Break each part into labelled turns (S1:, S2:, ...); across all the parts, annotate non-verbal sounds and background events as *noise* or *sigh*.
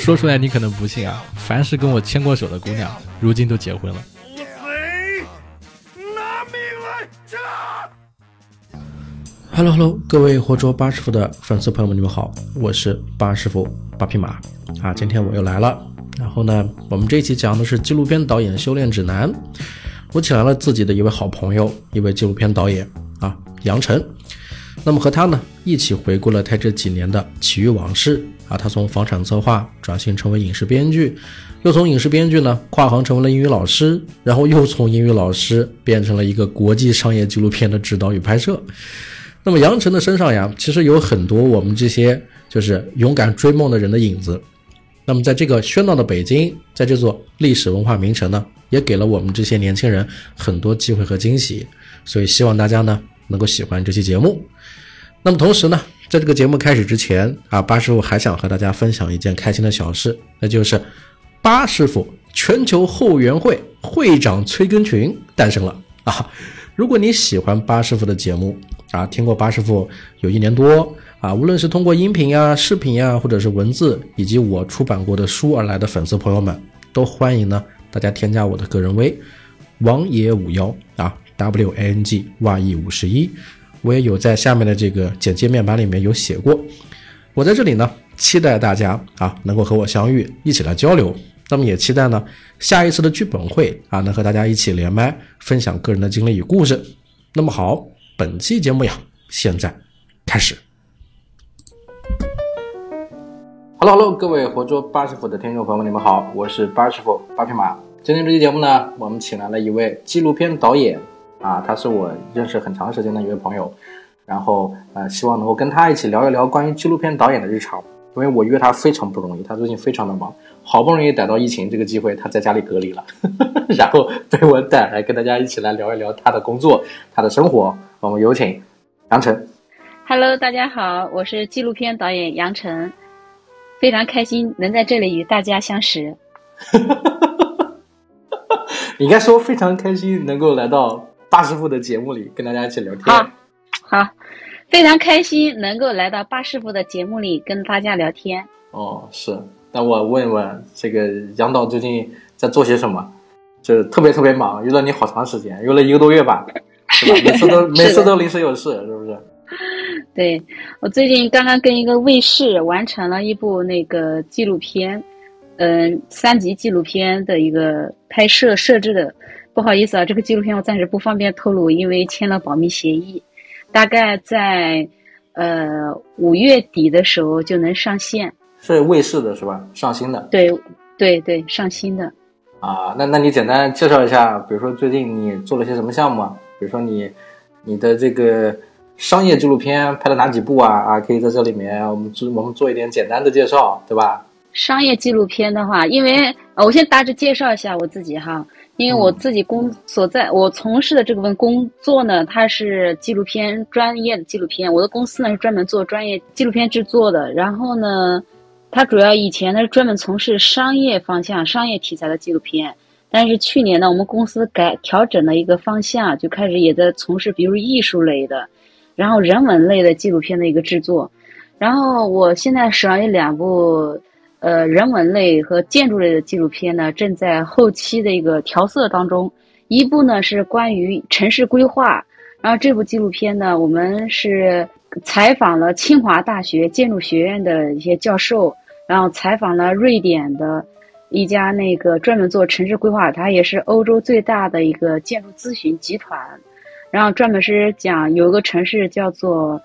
S1: 说出来你可能不信啊，凡是跟我牵过手的姑娘，如今都结婚了。Hello Hello，各位活捉八师傅的粉丝朋友们，你们好，我是八师傅八匹马啊，今天我又来了。然后呢，我们这一期讲的是纪录片导演修炼指南。我请来了自己的一位好朋友，一位纪录片导演啊，杨晨。那么和他呢一起回顾了他这几年的奇遇往事啊，他从房产策划转型成为影视编剧，又从影视编剧呢跨行成为了英语老师，然后又从英语老师变成了一个国际商业纪录片的指导与拍摄。那么杨晨的身上呀，其实有很多我们这些就是勇敢追梦的人的影子。那么在这个喧闹的北京，在这座历史文化名城呢，也给了我们这些年轻人很多机会和惊喜。所以希望大家呢能够喜欢这期节目。那么同时呢，在这个节目开始之前啊，八师傅还想和大家分享一件开心的小事，那就是八师傅全球后援会会长崔根群诞生了啊！如果你喜欢八师傅的节目，啊，听过八师傅有一年多啊，无论是通过音频呀、视频呀，或者是文字，以及我出版过的书而来的粉丝朋友们，都欢迎呢大家添加我的个人微王爷五幺啊，W A N G Y E 五十一，我也有在下面的这个简介面板里面有写过。我在这里呢，期待大家啊能够和我相遇，一起来交流。那么也期待呢下一次的剧本会啊，能和大家一起连麦分享个人的经历与故事。那么好。本期节目呀，现在开始。Hello Hello，各位活捉八师傅的听众朋友们，你们好，我是八师傅八匹马。今天这期节目呢，我们请来了一位纪录片导演啊，他是我认识很长时间的一位朋友，然后呃，希望能够跟他一起聊一聊关于纪录片导演的日常。因为我约他非常不容易，他最近非常的忙，好不容易逮到疫情这个机会，他在家里隔离了，*laughs* 然后被我逮来跟大家一起来聊一聊他的工作、他的生活。我们有请杨晨。
S2: Hello，大家好，我是纪录片导演杨晨，非常开心能在这里与大家相识。*laughs*
S1: 你应该说非常开心能够来到八师傅的节目里跟大家一起聊天。
S2: 好，好。非常开心能够来到八师傅的节目里跟大家聊天。
S1: 哦，是。那我问一问，这个杨导最近在做些什么？就是特别特别忙，约了你好长时间，约了一个多月吧，是吧？每次都 *laughs* 每次都临时有事，是不是？
S2: 对，我最近刚刚跟一个卫视完成了一部那个纪录片，嗯，三级纪录片的一个拍摄设置的。不好意思啊，这个纪录片我暂时不方便透露，因为签了保密协议。大概在，呃五月底的时候就能上线，
S1: 是卫视的是吧？上新的。
S2: 对，对对，上新的。
S1: 啊，那那你简单介绍一下，比如说最近你做了些什么项目啊？比如说你，你的这个商业纪录片拍了哪几部啊？啊，可以在这里面我们做我们做一点简单的介绍，对吧？
S2: 商业纪录片的话，因为呃，我先大致介绍一下我自己哈。因为我自己工所在，我从事的这部分工作呢，它是纪录片专业的纪录片。我的公司呢是专门做专业纪录片制作的。然后呢，它主要以前呢是专门从事商业方向、商业题材的纪录片。但是去年呢，我们公司改调整了一个方向，就开始也在从事比如艺术类的，然后人文类的纪录片的一个制作。然后我现在手上有两部。呃，人文类和建筑类的纪录片呢，正在后期的一个调色当中。一部呢是关于城市规划，然后这部纪录片呢，我们是采访了清华大学建筑学院的一些教授，然后采访了瑞典的一家那个专门做城市规划，它也是欧洲最大的一个建筑咨询集团，然后专门是讲有一个城市叫做。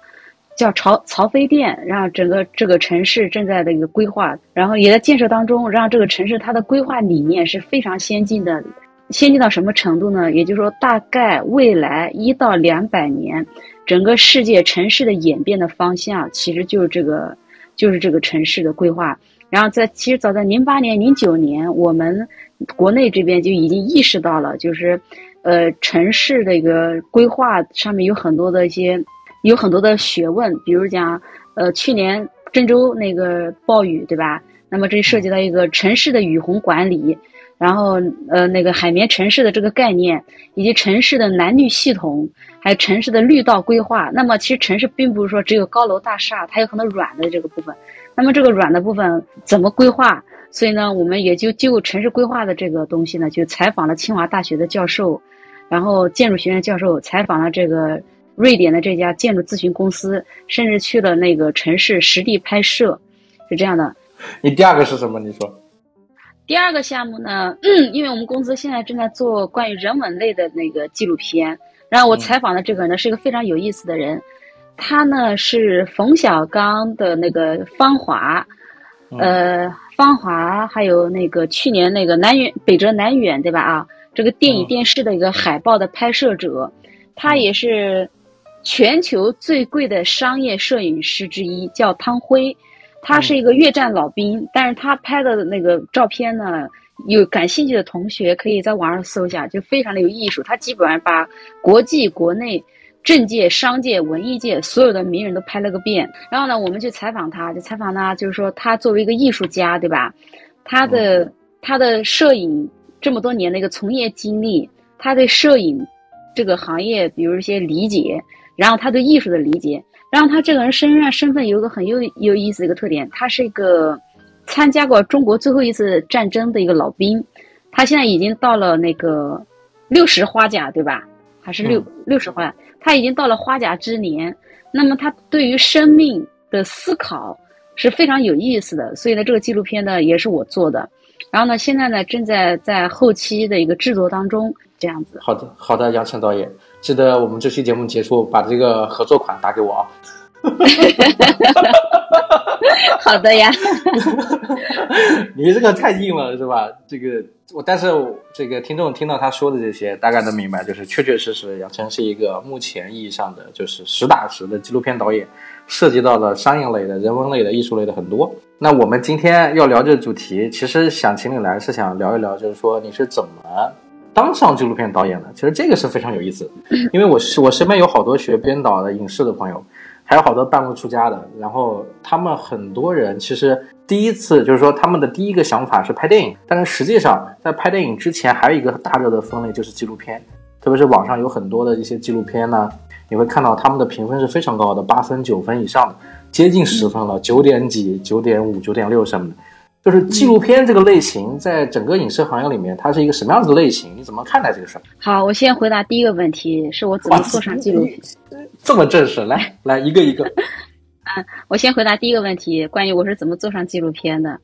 S2: 叫曹曹妃甸，然后整个这个城市正在的一个规划，然后也在建设当中。让这个城市它的规划理念是非常先进的，先进到什么程度呢？也就是说，大概未来一到两百年，整个世界城市的演变的方向，其实就是这个，就是这个城市的规划。然后在其实早在零八年、零九年，我们国内这边就已经意识到了，就是呃城市的一个规划上面有很多的一些。有很多的学问，比如讲，呃，去年郑州那个暴雨，对吧？那么这涉及到一个城市的雨洪管理，然后呃，那个海绵城市的这个概念，以及城市的蓝绿系统，还有城市的绿道规划。那么其实城市并不是说只有高楼大厦，它有很多软的这个部分。那么这个软的部分怎么规划？所以呢，我们也就就城市规划的这个东西呢，就采访了清华大学的教授，然后建筑学院教授，采访了这个瑞典的这家建筑咨询公司，甚至去了那个城市实地拍摄，是这样的。
S1: 你第二个是什么？你说。
S2: 第二个项目呢，*clears throat* 因为我们公司现在正在做关于人文类的那个纪录片，然后我采访的这个呢是一个非常有意思的人，他呢是冯小刚的那个《芳华》，呃，《芳华》还有那个去年那个南远北辙南远，对吧？啊，这个电影电视的一个海报的拍摄者，他也是全球最贵的商业摄影师之一，叫汤辉。他是一个越战老兵，但是他拍的那个照片呢，有感兴趣的同学可以在网上搜一下，就非常的有艺术。他基本上把国际、国内、政界、商界、文艺界所有的名人都拍了个遍。然后呢，我们去采访他，就采访他，就是说他作为一个艺术家，对吧？他的他的摄影这么多年的一个从业经历，他对摄影这个行业，比如一些理解，然后他对艺术的理解。然后他这个人身上身份有一个很有有意思的一个特点，他是一个参加过中国最后一次战争的一个老兵，他现在已经到了那个六十花甲，对吧？还是六六十花？他已经到了花甲之年。那么他对于生命的思考是非常有意思的，所以呢，这个纪录片呢也是我做的。然后呢，现在呢正在在后期的一个制作当中，这样子。
S1: 好的，好的，杨晨导演。记得我们这期节目结束，把这个合作款打给我啊！*laughs*
S2: 好的呀，*laughs*
S1: 你这个太硬了是吧？这个我，但是这个听众听到他说的这些，大概能明白，就是确确实实，杨晨是一个目前意义上的就是实打实的纪录片导演，涉及到了商业类的、人文类的、艺术类的很多。那我们今天要聊这个主题，其实想请你来是想聊一聊，就是说你是怎么。当上纪录片导演的，其实这个是非常有意思，*laughs* 因为我是我身边有好多学编导的影视的朋友，还有好多半路出家的，然后他们很多人其实第一次就是说他们的第一个想法是拍电影，但是实际上在拍电影之前还有一个大热的分类就是纪录片，特别是网上有很多的一些纪录片呢，你会看到他们的评分是非常高的，八分、九分以上的，接近十分了，九点几、九点五、九点六什么的。就是纪录片这个类型，在整个影视行业里面，它是一个什么样子的类型？你怎么看待这个事儿？
S2: 好，我先回答第一个问题，是我怎么做上纪录片？
S1: 这么正式，来 *laughs* 来一个一个。*laughs*
S2: 嗯，我先回答第一个问题，关于我是怎么做上纪录片的。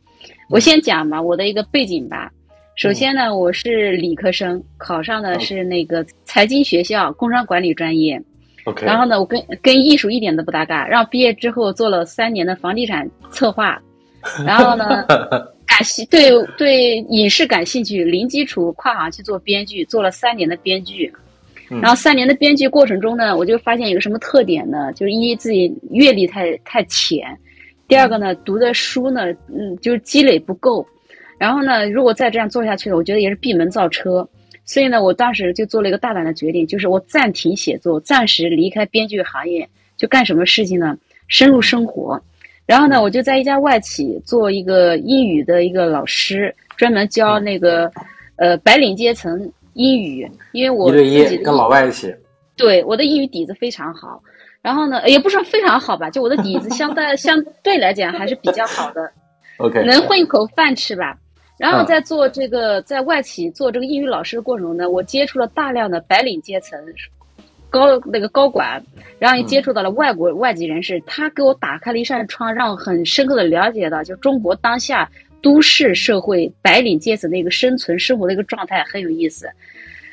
S2: 我先讲吧，我的一个背景吧。首先呢，我是理科生，考上的是那个财经学校工商管理专业。
S1: OK。
S2: 然后呢，我跟跟艺术一点都不搭嘎。然后毕业之后做了三年的房地产策划。*laughs* 然后呢，感兴对对影视感兴趣，零基础跨行去做编剧，做了三年的编剧。然后三年的编剧过程中呢，我就发现有个什么特点呢？就是一自己阅历太太浅，第二个呢，读的书呢，嗯，就是积累不够。然后呢，如果再这样做下去了，我觉得也是闭门造车。所以呢，我当时就做了一个大胆的决定，就是我暂停写作，暂时离开编剧行业，就干什么事情呢？深入生活。然后呢，我就在一家外企做一个英语的一个老师，专门教那个，呃，白领阶层英语。因为我自己
S1: 跟老外一起，
S2: 对我的英语底子非常好。然后呢，也不是非常好吧，就我的底子相对 *laughs* 相对来讲还是比较好的。
S1: OK，
S2: 能混一口饭吃吧。然后在做这个在外企做这个英语老师的过程中呢，我接触了大量的白领阶层。高那个高管，然后也接触到了外国外籍人士，他给我打开了一扇窗，让我很深刻的了解到，就中国当下都市社会白领阶层的一个生存生活的一个状态很有意思。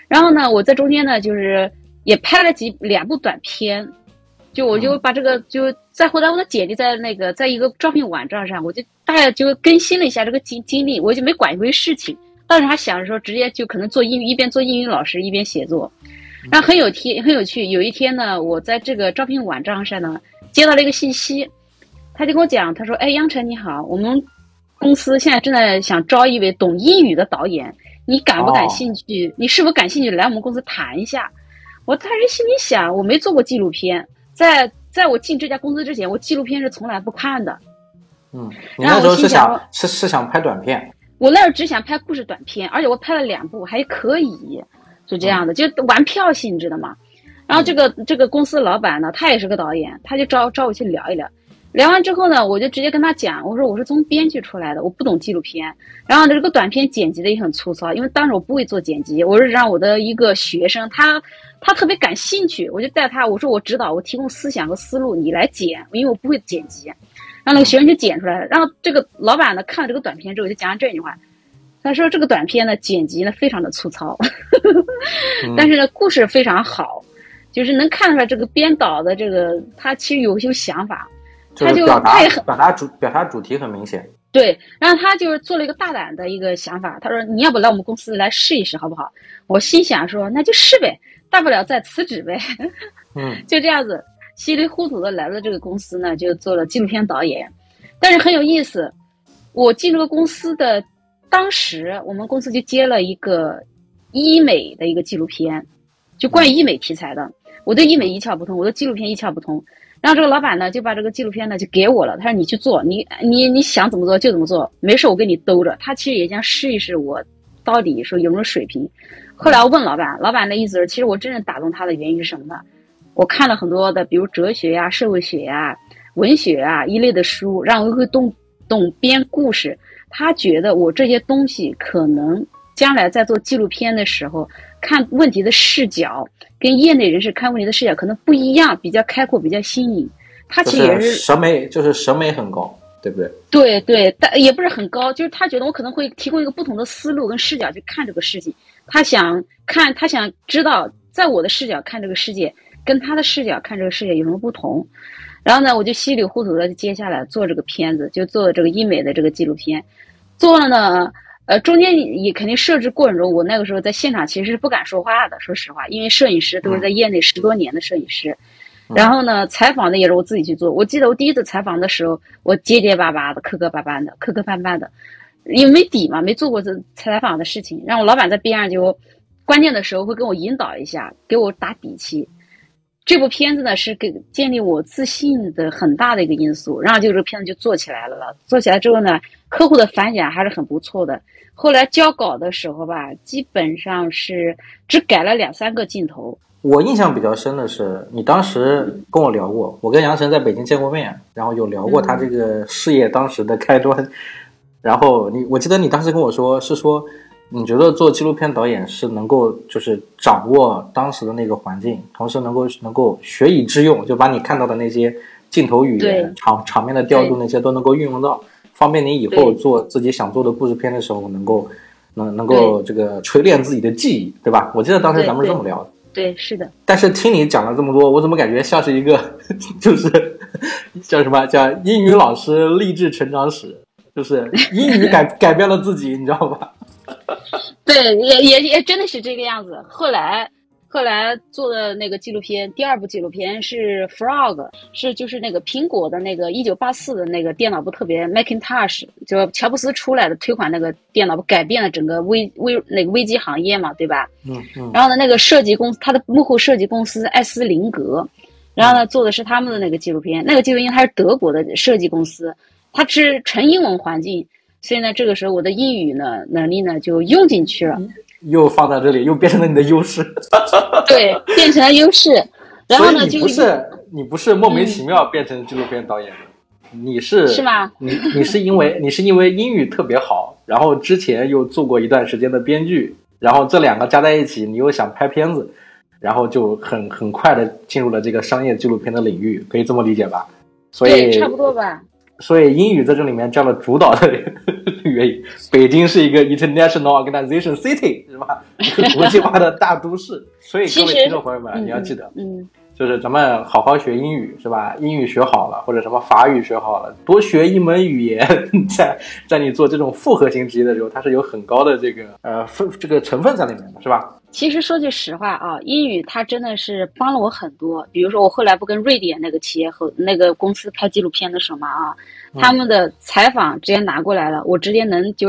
S2: 然后呢，我在中间呢，就是也拍了几两部短片，就我就把这个就再后来我的简历在那个在一个招聘网站上，我就大概就更新了一下这个经经历，我就没管一回事情，当时还想着说直接就可能做英语，一边做英语老师一边写作。然后很有天很有趣，有一天呢，我在这个招聘网站上呢接到了一个信息，他就跟我讲，他说：“哎，杨晨你好，我们公司现在正在想招一位懂英语的导演，你感不感兴趣？你是否感兴趣来我们公司谈一下？”我当时心里想，我没做过纪录片，在在我进这家公司之前，我纪录片是从来不看的。
S1: 嗯，你那时候是想是是想拍短片？
S2: 我那时候只想拍故事短片，而且我拍了两部，还可以。是这样的，就玩票性质的嘛。然后这个这个公司老板呢，他也是个导演，他就招招我去聊一聊。聊完之后呢，我就直接跟他讲，我说我是从编剧出来的，我不懂纪录片。然后这个短片剪辑的也很粗糙，因为当时我不会做剪辑，我是让我的一个学生，他他特别感兴趣，我就带他，我说我指导，我提供思想和思路，你来剪，因为我不会剪辑。然后那个学生就剪出来了。然后这个老板呢看了这个短片之后，就讲了这句话，他说这个短片呢剪辑呢非常的粗糙，*laughs* 但是呢故事非常好，就是能看出来这个编导的这个他其实有些想法。他就他也很
S1: 表达主表达主题很明显，
S2: 对，然后他就是做了一个大胆的一个想法，他说你要不来我们公司来试一试好不好？我心想说那就试呗，大不了再辞职呗，
S1: 嗯，*laughs*
S2: 就这样子稀里糊涂的来了这个公司呢，就做了纪录片导演，但是很有意思，我进这个公司的当时，我们公司就接了一个医美的一个纪录片，就关于医美题材的，我对医美一窍不通，我对纪录片一窍不通。然后这个老板呢，就把这个纪录片呢就给我了。他说：“你去做，你你你想怎么做就怎么做，没事我给你兜着。”他其实也想试一试我到底说有没有水平。后来我问老板，老板的意思是，其实我真正打动他的原因是什么呢？我看了很多的，比如哲学呀、社会学呀、文学啊一类的书，让我会懂懂编故事。他觉得我这些东西可能将来在做纪录片的时候。看问题的视角跟业内人士看问题的视角可能不一样，比较开阔，比较新颖。他其实也是
S1: 审美，就是审美很高，对不对？
S2: 对对，但也不是很高，就是他觉得我可能会提供一个不同的思路跟视角去看这个事情。他想看，他想知道，在我的视角看这个世界，跟他的视角看这个世界有什么不同。然后呢，我就稀里糊涂的接下来做这个片子，就做这个医美的这个纪录片，做了呢。呃，中间也肯定设置过程中，我那个时候在现场其实是不敢说话的，说实话，因为摄影师都是在业内十多年的摄影师，然后呢，采访的也是我自己去做。我记得我第一次采访的时候，我结结巴巴的、磕磕巴巴的、磕磕绊绊的，因为没底嘛，没做过这采访的事情。然后我老板在边上就关键的时候会跟我引导一下，给我打底气。这部片子呢是给建立我自信的很大的一个因素，然后就这个片子就做起来了了。做起来之后呢，客户的反响还是很不错的。后来交稿的时候吧，基本上是只改了两三个镜头。
S1: 我印象比较深的是，你当时跟我聊过，我跟杨晨在北京见过面，然后有聊过他这个事业当时的开端。然后你，我记得你当时跟我说，是说你觉得做纪录片导演是能够就是掌握当时的那个环境，同时能够能够学以致用，就把你看到的那些镜头语言、场场面的调度那些都能够运用到。方便你以后做自己想做的故事片的时候，能够能能够这个锤炼自己的技艺，对吧？我记得当时咱们是这么聊的。
S2: 对，是的。
S1: 但是听你讲了这么多，我怎么感觉像是一个，*laughs* 就是叫什么叫英语老师励志成长史，就是英语改 *laughs* 改变了自己，你知道吧？*laughs*
S2: 对，也也也真的是这个样子。后来。后来做的那个纪录片，第二部纪录片是 Frog，是就是那个苹果的那个一九八四的那个电脑不特别 Macintosh，就乔布斯出来的推广那个电脑不，改变了整个微微那个微机行业嘛，对吧？
S1: 嗯嗯。
S2: 然后呢，那个设计公司，他的幕后设计公司艾斯林格，然后呢做的是他们的那个纪录片，那个纪录片它是德国的设计公司，它是纯英文环境，所以呢，这个时候我的英语呢能力呢就用进去了。
S1: 又放在这里，又变成了你的优势。*laughs*
S2: 对，变成了优势。*laughs* 然后呢，
S1: 你不是你不是莫名其妙变成纪录片导演的，你是
S2: 是吗？
S1: 你你是因为你是因为英语特别好，然后之前又做过一段时间的编剧，然后这两个加在一起，你又想拍片子，然后就很很快的进入了这个商业纪录片的领域，可以这么理解吧？所以
S2: 差不多吧。
S1: 所以英语在这里面占了主导的 *laughs* 原因。北京是一个 international organization city，是吧？国际化的大都市。*laughs* 所以各位听众朋友们，你要记得，
S2: 嗯，
S1: 就是咱们好好学英语，是吧？英语学好了，或者什么法语学好了，多学一门语言，在在你做这种复合型职业的时候，它是有很高的这个呃分这个成分在里面的，是吧？
S2: 其实说句实话啊，英语它真的是帮了我很多。比如说，我后来不跟瑞典那个企业和那个公司拍纪录片的时候嘛啊，他们的采访直接拿过来了，我直接能就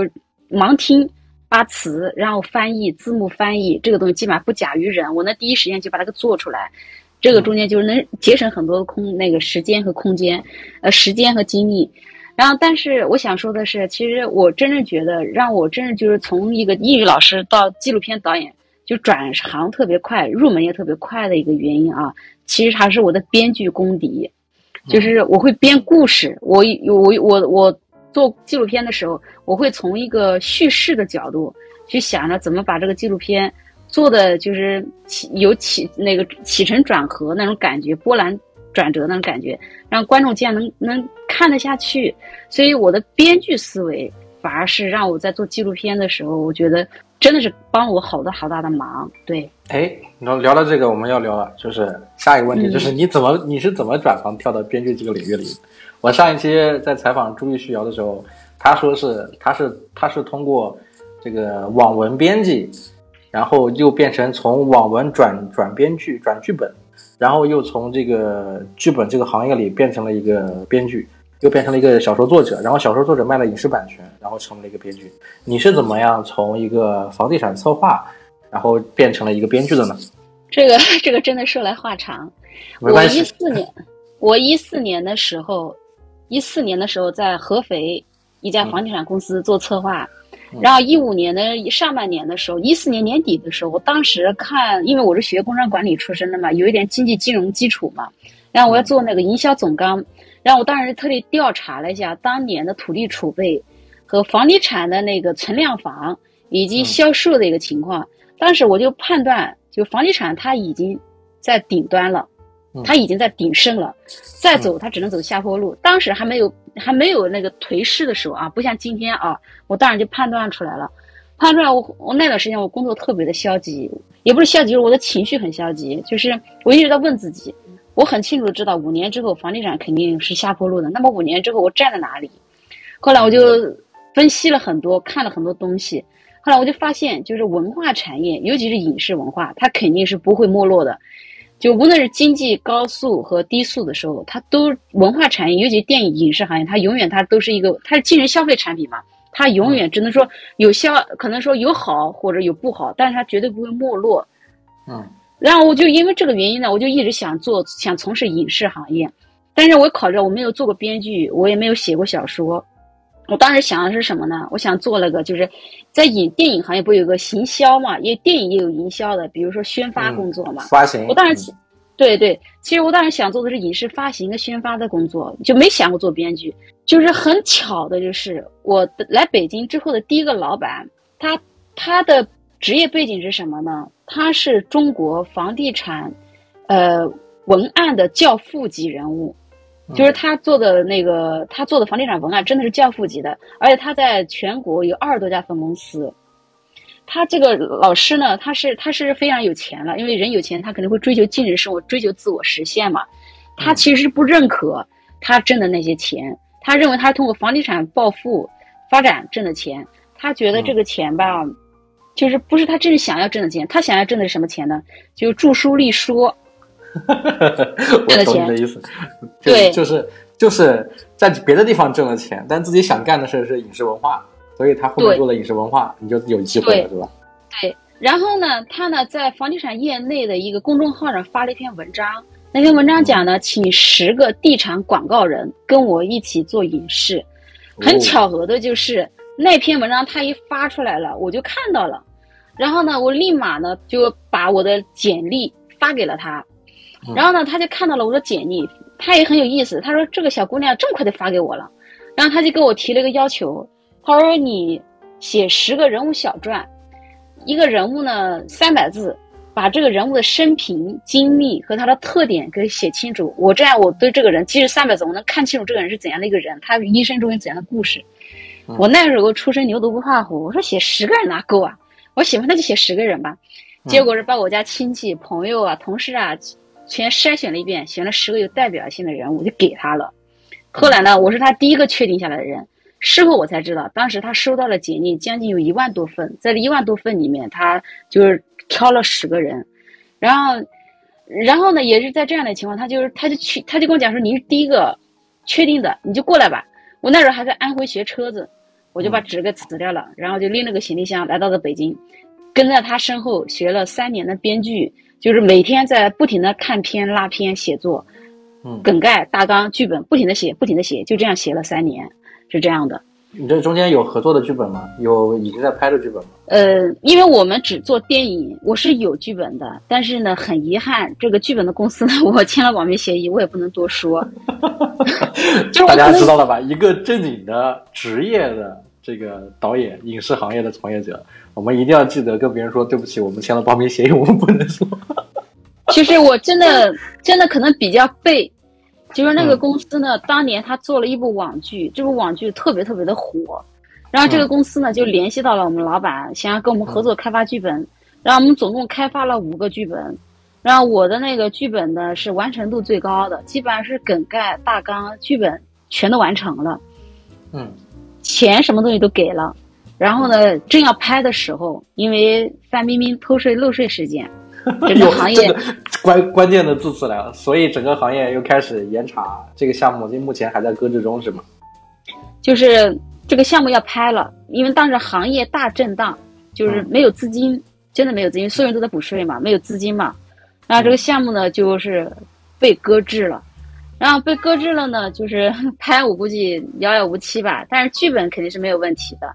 S2: 盲听把词，然后翻译字幕翻译这个东西基本上不假于人，我能第一时间就把它给做出来。这个中间就是能节省很多的空那个时间和空间，呃，时间和精力。然后，但是我想说的是，其实我真正觉得让我真正就是从一个英语老师到纪录片导演。就转行特别快，入门也特别快的一个原因啊，其实还是我的编剧功底。就是我会编故事，我我我我做纪录片的时候，我会从一个叙事的角度去想着怎么把这个纪录片做的就是起有起那个起承转合那种感觉，波澜转折那种感觉，让观众这样能能看得下去。所以我的编剧思维反而是让我在做纪录片的时候，我觉得真的是帮了我好多好大的忙。对，
S1: 哎，聊聊到这个，我们要聊了，就是下一个问题，
S2: 嗯
S1: 就是你怎么你是怎么转行跳到编剧这个领域里？我上一期在采访朱玉旭瑶的时候，他说是他是他是通过这个网文编辑，然后又变成从网文转转编剧转剧本，然后又从这个剧本这个行业里变成了一个编剧，又变成了一个小说作者，然后小说作者卖了影视版权，然后成为了一个编剧。你是怎么样从一个房地产策划，然后变成了一个编剧的呢？
S2: 这个 *laughs* 这个真的说来话长。我一四年，我一四年的时候，一四年的时候在合肥一家房地产公司做策划，
S1: 嗯
S2: 然后一五年的上半年的时候，一四年年底的时候，我当时看，因为我是学工商管理出身的嘛，有一点经济金融基础嘛，然后我要做那个营销总纲，然后我当时特地调查了一下当年的土地储备和房地产的那个存量房以及销售的一个情况，当时我就判断，就房地产它已经在顶端了
S1: 嗯，
S2: 它已经在鼎盛了，再走它只能走下坡路。当时还没有还没有那个颓势的时候啊，不像今天啊，我当然就判断出来了。判断我我那段时间我工作特别的消极，也不是消极，就是我的情绪很消极，就是我一直在问自己，我很清楚的知道五年之后房地产肯定是下坡路的，那么五年之后我站在哪里？后来我就分析了很多，看了很多东西，后来我就发现，就是文化产业，尤其是影视文化，它肯定是不会没落的。就无论是经济高速和低速的时候，它都文化产业，尤其电影影视行业，它永远它都是一个，它是精神消费产品嘛，它永远只能说有消，可能说有好或者有不好，但是它绝对不会没落。
S1: 嗯
S2: 然后我就因为这个原因呢，我就一直想做，想从事影视行业，但是我考虑到我没有做过编剧，我也没有写过小说。我当时想的是什么呢？我想做了个，就是在影电影行业不有个行销嘛，因为电影也有营销的，比如说宣发工作嘛。
S1: 发行，
S2: 我当时，对对，其实我当时想做的是影视发行跟宣发的工作，就没想过做编剧。就是很巧的，就是我来北京之后的第一个老板，他他的职业背景是什么呢？他是中国房地产，呃，文案的教父级人物。就是他做的那个，他做的房地产文案真的是教父级的，而且他在全国有二十多家分公司。他这个老师呢，他是他是非常有钱了，因为人有钱，他肯定会追求精神生活，追求自我实现嘛。他其实不认可他挣的那些钱，他认为他是通过房地产暴富发展挣的钱，他觉得这个钱吧，就是不是他真正想要挣的钱，他想要挣的是什么钱呢？就著书立说。*laughs*
S1: 我懂你的意思，就
S2: 对
S1: 就是就是在别的地方挣了钱，但自己想干的事是影视文化，所以他后面做了影视文化，你就有机会了，
S2: 对
S1: 是吧？
S2: 对，然后呢，他呢在房地产业内的一个公众号上发了一篇文章，那篇文章讲呢，请十个地产广告人跟我一起做影视。很
S1: 哦
S2: 巧合的就是那篇文章他一发出来了，我就看到了，然后呢，我立马呢就把我的简历发给了他，
S1: 嗯
S2: 然后呢，他就看到了我的简历，他也很有意思，他说这个小姑娘这么快就发给我了，然后他就给我提了一个要求，他说你写十个人物小传，一个人物呢三百字，把这个人物的生平经历和他的特点给写清楚。我这样，我对这个人即使三百字，我能看清楚这个人是怎样的一个人，他一生中有怎样的故事。
S1: 嗯
S2: 我那时候出生牛犊不怕虎，我说写十个人哪够啊？我喜欢那就写十个人吧。结果是把我家亲戚、朋友啊、同事啊，全筛选了一遍，选了十个有代表性的人物，就给他了。后来呢，我是他第一个确定下来的人。事后我才知道，当时他收到了简历，将近有一万多份，在这一万多份里面，他就是挑了十个人，然后，然后呢，也是在这样的情况，他就是他就去，他就跟我讲说，你是第一个确定的，你就过来吧。我那时候还在安徽学车子，我就把纸给辞掉了，然后就拎了个行李箱来到了北京，跟在他身后学了三年的编剧，就是每天在不停的看片、拉片、写作，
S1: 嗯。
S2: 梗概、大纲、剧本，不停的写，不停的写，就这样写了三年，是这样的。
S1: 你这中间有合作的剧本吗？有已经在拍的剧本吗？
S2: 呃，因为我们只做电影，我是有剧本的，但是呢，很遗憾，这个剧本的公司呢，*laughs* 我签了保密协议，我也不能多说。*laughs* 就
S1: 大家知道了吧？一个正经的职业的这个导演，影视行业的从业者，我们一定要记得跟别人说对不起，我们签了保密协议，我们不能说。*laughs*
S2: 其实我真的真的可能比较背，就是那个
S1: 嗯。
S2: 公司呢，当年他做了一部网剧，这部网剧特别特别的火，然后这个
S1: 嗯
S2: 公司呢就联系到了我们老板，想要跟我们合作开发剧本，然后我们总共开发了五个剧本，然后我的那个剧本呢是完成度最高的，基本上是梗概、大纲、剧本全都完成了，
S1: 嗯。
S2: 钱什么东西都给了，然后呢，正要拍的时候，因为范冰冰偷税漏税事件，*laughs* 整个
S1: 有
S2: 行业。
S1: 这个关关键的字词来了，所以整个行业又开始严查这个项目，目前还在搁置中，是吗？
S2: 就是这个项目要拍了，因为当时行业大震荡，就是没有资金，真的没有资金，所有人都在补税嘛，没有资金嘛，然后这个项目呢就是被搁置了，然后被搁置了呢，就是 *laughs* 拍我估计遥遥无期吧，但是剧本肯定是没有问题的。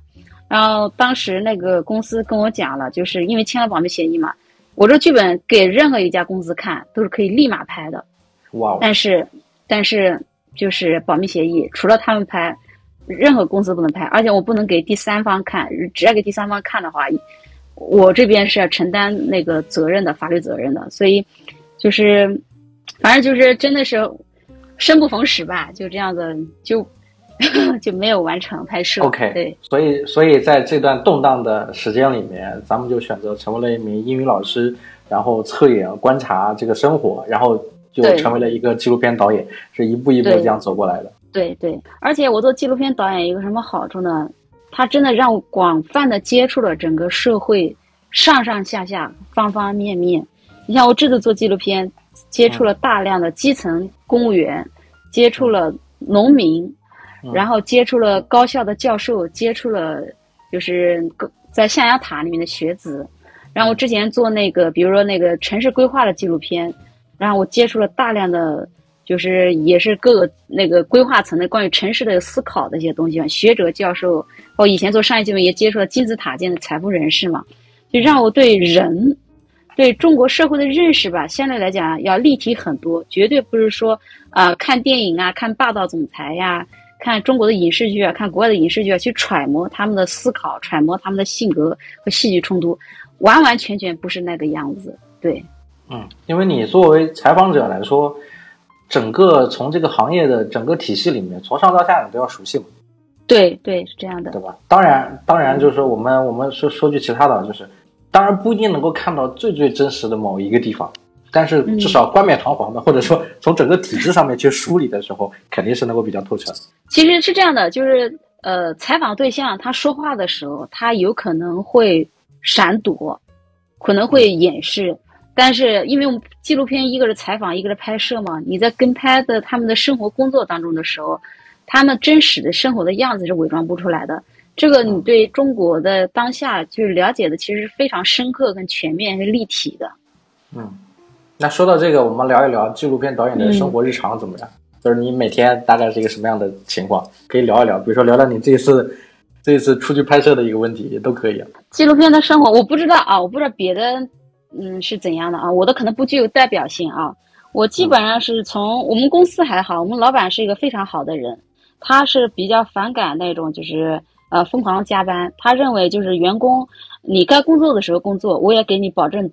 S2: 然后当时那个公司跟我讲了，就是因为签了保密协议嘛，我这剧本给任何一家公司看都是可以立马拍的，
S1: 哇哦，
S2: 但是，但是就是保密协议，除了他们拍，任何公司不能拍，而且我不能给第三方看，只要给第三方看的话，我这边是要承担那个责任的，法律责任的。所以，就是，反正就是真的是生不逢时吧，就这样子就 *laughs* 就没有完成拍摄。
S1: OK，
S2: 对，
S1: 所以所以在这段动荡的时间里面，咱们就选择成为了一名英语老师，然后侧眼观察这个生活，然后就成为了一个纪录片导演，是一步一步这样走过来的。
S2: 对对，而且我做纪录片导演有个什么好处呢？它真的让我广泛的接触了整个社会上上下下方方面面。你像我这次做纪录片，接触了大量的基层公务员，接触了农民，
S1: 嗯
S2: 然后接触了高校的教授，接触了就是在象牙塔里面的学子。然后我之前做那个，比如说那个城市规划的纪录片，然后我接触了大量的。就是也是各个那个规划层的关于城市的思考的一些东西，学者教授，包括以前做商业新闻也接触了金字塔尖的财富人士嘛，就让我对人，对中国社会的认识吧，相对来讲要立体很多，绝对不是说啊、看电影啊，看霸道总裁呀、看中国的影视剧啊，看国外的影视剧啊，去揣摩他们的思考，揣摩他们的性格和戏剧冲突，完完全全不是那个样子。对，
S1: 嗯，因为你作为采访者来说。整个从这个行业的整个体系里面，从上到下你都要熟悉嘛？
S2: 对对，是这样的，
S1: 对吧？当然，当然就是说我们我们说说句其他的，就是当然不一定能够看到最最真实的某一个地方，但是至少冠冕堂皇的，*laughs* 或者说从整个体制上面去梳理的时候，肯定是能够比较透彻。
S2: 其实是这样的，就是呃，采访对象他说话的时候，他有可能会闪躲，可能会掩饰。但是，因为我们纪录片一个是采访，一个是拍摄嘛，你在跟拍的他们的生活工作当中的时候，他们真实的生活的样子是伪装不出来的。这个你对中国的当下就是了解的，其实是非常深刻、跟全面、跟立体的。
S1: 嗯，那说到这个，我们聊一聊纪录片导演的生活日常怎么样？嗯、就是你每天大概是一个什么样的情况？可以聊一聊，比如说聊聊你这次这次出去拍摄的一个问题，也都可以。
S2: 纪录片的生活，我不知道啊，我不知道别的。嗯，是怎样的啊？我的可能不具有代表性啊。我基本上是从我们公司还好，我们老板是一个非常好的人，他是比较反感那种就是呃疯狂加班。他认为就是员工你该工作的时候工作，我也给你保证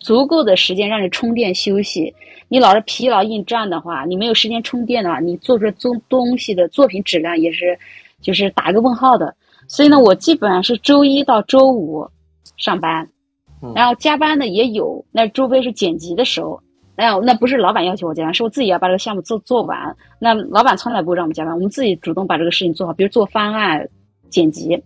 S2: 足够的时间让你充电休息。你老是疲劳应战的话，你没有时间充电的话，你做出东东西的作品质量也是就是打个问号的。所以呢，我基本上是周一到周五上班。然后加班的也有，那除非是剪辑的时候，那那不是老板要求我加班，是我自己要把这个项目做做完。那老板从来不会让我们加班，我们自己主动把这个事情做好，比如做方案、剪辑。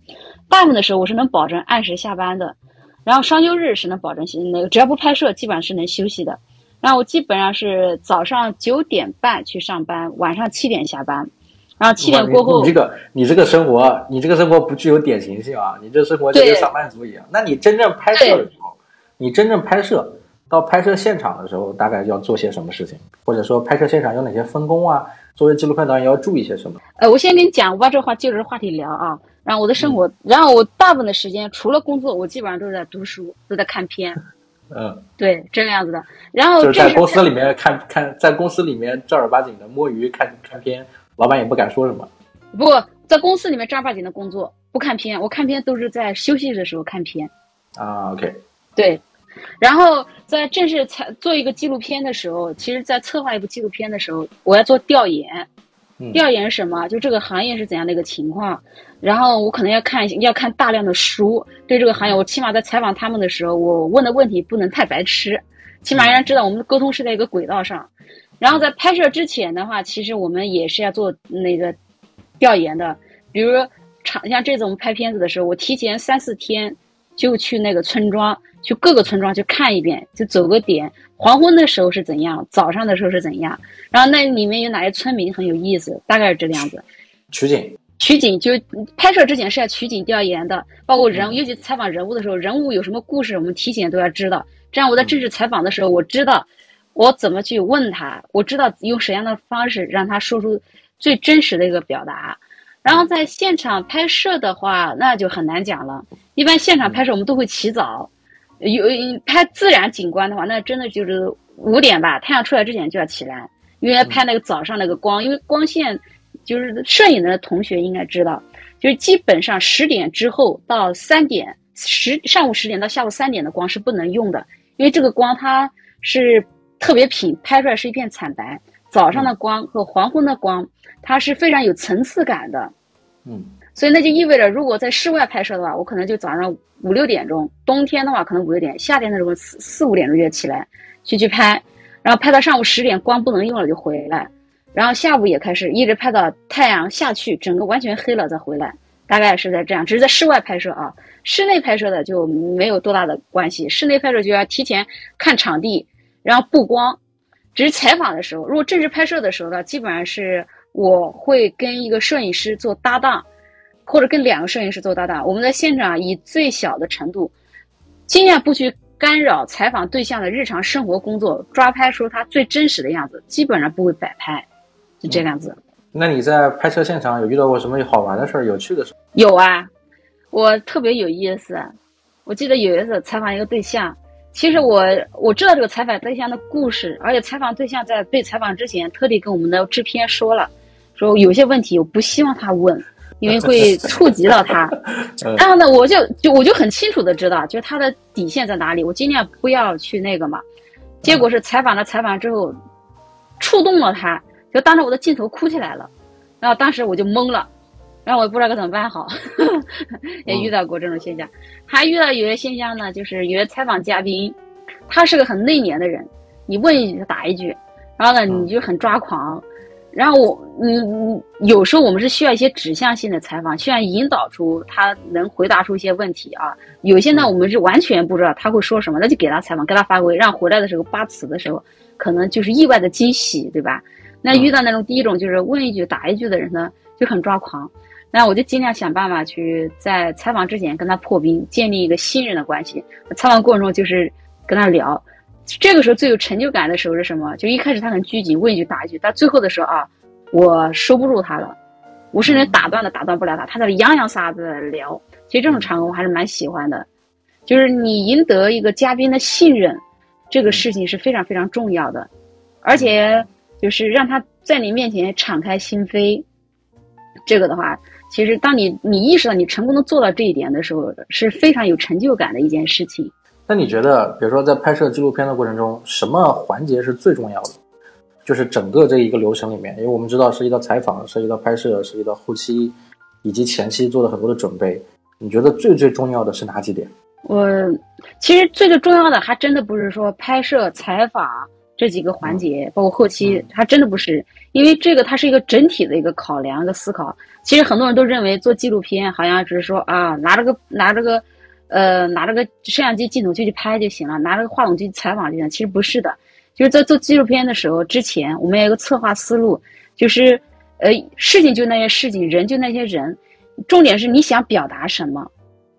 S2: 大部分的时候我是能保证按时下班的，然后双休日是能保证那个只要不拍摄，基本上是能休息的。然后我基本上是早上九点半去上班，晚上七点下班。然后七点过后，
S1: 你这个你这个生活，你这个生活不具有典型性啊！你这生活就跟上班族一样。那你真正拍摄的时候，你真正拍摄，到拍摄现场的时候，大概要做些什么事情，或者说拍摄现场有哪些分工啊？作为纪录片导演要注意些什么？
S2: 呃，我先跟你讲，我把这话就着话题聊啊。然后我的生活，然后我大部分的时间除了工作，我基本上都是在读书，*laughs* 都在看片。
S1: 嗯，
S2: 对，这个样子的。然后
S1: 就是在公司里面看看，在公司里面正儿八经的摸鱼看看片，老板也不敢说什么。
S2: 不在公司里面正儿八经的工作，不看片。我看片都是在休息的时候看片。
S1: 啊，OK。
S2: 对，然后在正式采做一个纪录片的时候，其实，在策划一部纪录片的时候，我要做调研。调研什么？就这个行业是怎样的一个情况？然后我可能要看要看大量的书，对这个行业，我起码在采访他们的时候，我问的问题不能太白痴，起码让人知道我们的沟通是在一个轨道上。然后在拍摄之前的话，其实我们也是要做那个调研的，比如场像这种拍片子的时候，我提前三四天就去那个村庄。去各个村庄去看一遍，就走个点。黄昏的时候是怎样，早上的时候是怎样。然后那里面有哪些村民很有意思，大概是这个样子。
S1: 取景，
S2: 取景就拍摄之前是要取景调研的，包括人，尤其采访人物的时候，人物有什么故事，我们提前都要知道。这样我在正式采访的时候，我知道我怎么去问他，我知道用什么样的方式让他说出最真实的一个表达。然后在现场拍摄的话，那就很难讲了。一般现场拍摄我们都会起早。有拍自然景观的话，那真的就是五点吧，太阳出来之前就要起来，因为拍那个早上那个光，因为光线就是摄影的同学应该知道，就是基本上十点之后到三点十上午十点到下午三点的光是不能用的，因为这个光它是特别品，拍出来是一片惨白。早上的光和黄昏的光，它是非常有层次感的。
S1: 嗯。
S2: 所以那就意味着，如果在室外拍摄的话，我可能就早上五六点钟；冬天的话，可能五六点；夏天的时候四四五点钟就起来去去拍，然后拍到上午十点光不能用了就回来，然后下午也开始一直拍到太阳下去，整个完全黑了再回来，大概是在这样。只是在室外拍摄啊，室内拍摄的就没有多大的关系。室内拍摄就要提前看场地，然后布光。只是采访的时候，如果正式拍摄的时候呢，基本上是我会跟一个摄影师做搭档。或者跟两个摄影师做搭档，我们在现场以最小的程度，尽量不去干扰采访对象的日常生活工作，抓拍出他最真实的样子，基本上不会摆拍，就这样子。
S1: 那你在拍摄现场有遇到过什么好玩的事儿、有趣的事？
S2: 有啊，我特别有意思。我记得有一次采访一个对象，其实我我知道这个采访对象的故事，而且采访对象在被采访之前特地跟我们的制片说了，说有些问题我不希望他问。因为会触及到他，*laughs* 然后呢，我就就我就很清楚的知道，就是他的底线在哪里，我尽量不要去那个嘛。结果是采访了采访之后，触动了他，就当着我的镜头哭起来了，然后当时我就懵了，然后我也不知道该怎么办好，*laughs* 也遇到过这种现象，还遇到有些现象呢，就是有些采访嘉宾，他是个很内敛的人，你问一句他答一句，然后呢你就很抓狂。然后我，嗯，有时候我们是需要一些指向性的采访，需要引导出他能回答出一些问题啊。有些呢，我们是完全不知道他会说什么，那就给他采访，给他发挥，让回来的时候扒词的时候，可能就是意外的惊喜，对吧？那遇到那种第一种就是问一句答一句的人呢，就很抓狂。那我就尽量想办法去在采访之前跟他破冰，建立一个信任的关系。采访过程中就是跟他聊。这个时候最有成就感的时候是什么？就一开始他很拘谨，问一句答一句，到最后的时候啊，我收不住他了，我甚至打断了，打断不了他，他在洋洋洒洒的聊。其实这种场合我还是蛮喜欢的，就是你赢得一个嘉宾的信任，这个事情是非常非常重要的，而且就是让他在你面前敞开心扉，这个的话，其实当你你意识到你成功的做到这一点的时候，是非常有成就感的一件事情。
S1: 那你觉得，比如说在拍摄纪录片的过程中，什么环节是最重要的？就是整个这一个流程里面，因为我们知道涉及到采访、涉及到拍摄、涉及到后期以及前期做了很多的准备。你觉得最最重要的是哪几点？
S2: 我其实最最重要的还真的不是说拍摄、采访这几个环节，包括后期，还真的不是，因为这个它是一个整体的一个考量、一个思考。其实很多人都认为做纪录片好像只是说啊，拿着个拿着个。呃，拿着个摄像机镜头就去拍就行了，拿着个话筒去采访就行。其实不是的，就是在做纪录片的时候，之前我们有一个策划思路，就是呃，事情就那些事情，人就那些人，重点是你想表达什么，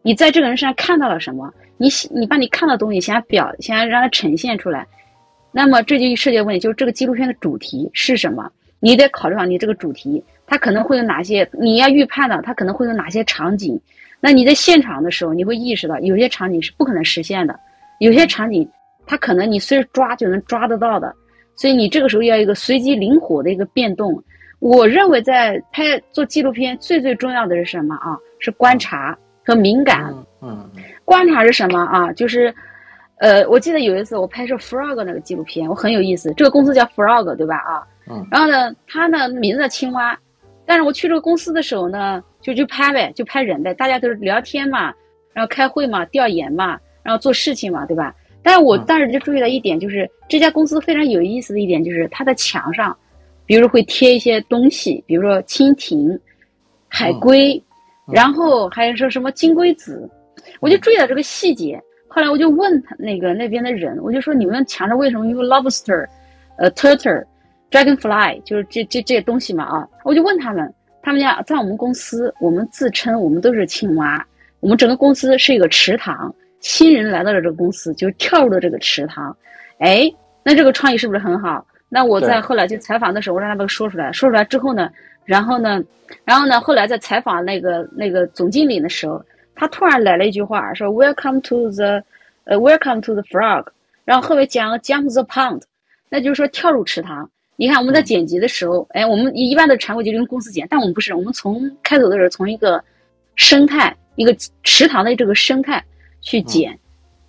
S2: 你在这个人身上看到了什么？你你把你看到的东西想表，想让它呈现出来，那么这就涉及问题，就是这个纪录片的主题是什么？你得考虑到你这个主题，它可能会有哪些？你要预判的，它可能会有哪些场景？那你在现场的时候，你会意识到有些场景是不可能实现的，有些场景它可能你随时抓就能抓得到的，所以你这个时候要一个随机灵活的一个变动。我认为在拍做纪录片最最重要的是什么啊？是观察和敏感。
S1: 嗯。
S2: 观察是什么啊？就是，呃，我记得有一次我拍摄 frog 那个纪录片，我很有意思。这个公司叫 frog，对吧？啊，
S1: 嗯。
S2: 然后呢，它呢名字叫青蛙，但是我去这个公司的时候呢，就就拍呗，就拍人呗，大家都是聊天嘛，然后开会嘛，调研嘛，然后做事情嘛，对吧？但是我当时就注意到一点，就是这家公司非常有意思的一点，就是它的墙上，比如说会贴一些东西，比如说蜻蜓、海龟，然后还有说什么金龟子。我就注意到这个细节，后来我就问他那个那边的人，我就说你们墙上为什么用 lobster，呃，turtle，dragonfly，就是这这这些东西嘛啊？我就问他们，他们家在我们公司，我们自称我们都是青蛙，我们整个公司是一个池塘，新人来到了这个公司就跳入了这个池塘，哎，那这个创意是不是很好？那我在后来去采访的时候，我让他们说出来，说出来之后呢，然后呢，然后呢，后来在采访那个那个总经理的时候。他突然来了一句话，说 “Welcome to the，呃，Welcome to the frog”，然后后面讲 “Jump the pond”，那就是说跳入池塘。你看我们在剪辑的时候，哎，我们一般的常规就用公司剪，但我们不是，我们从开头的时候从一个生态，一个池塘的这个生态去剪，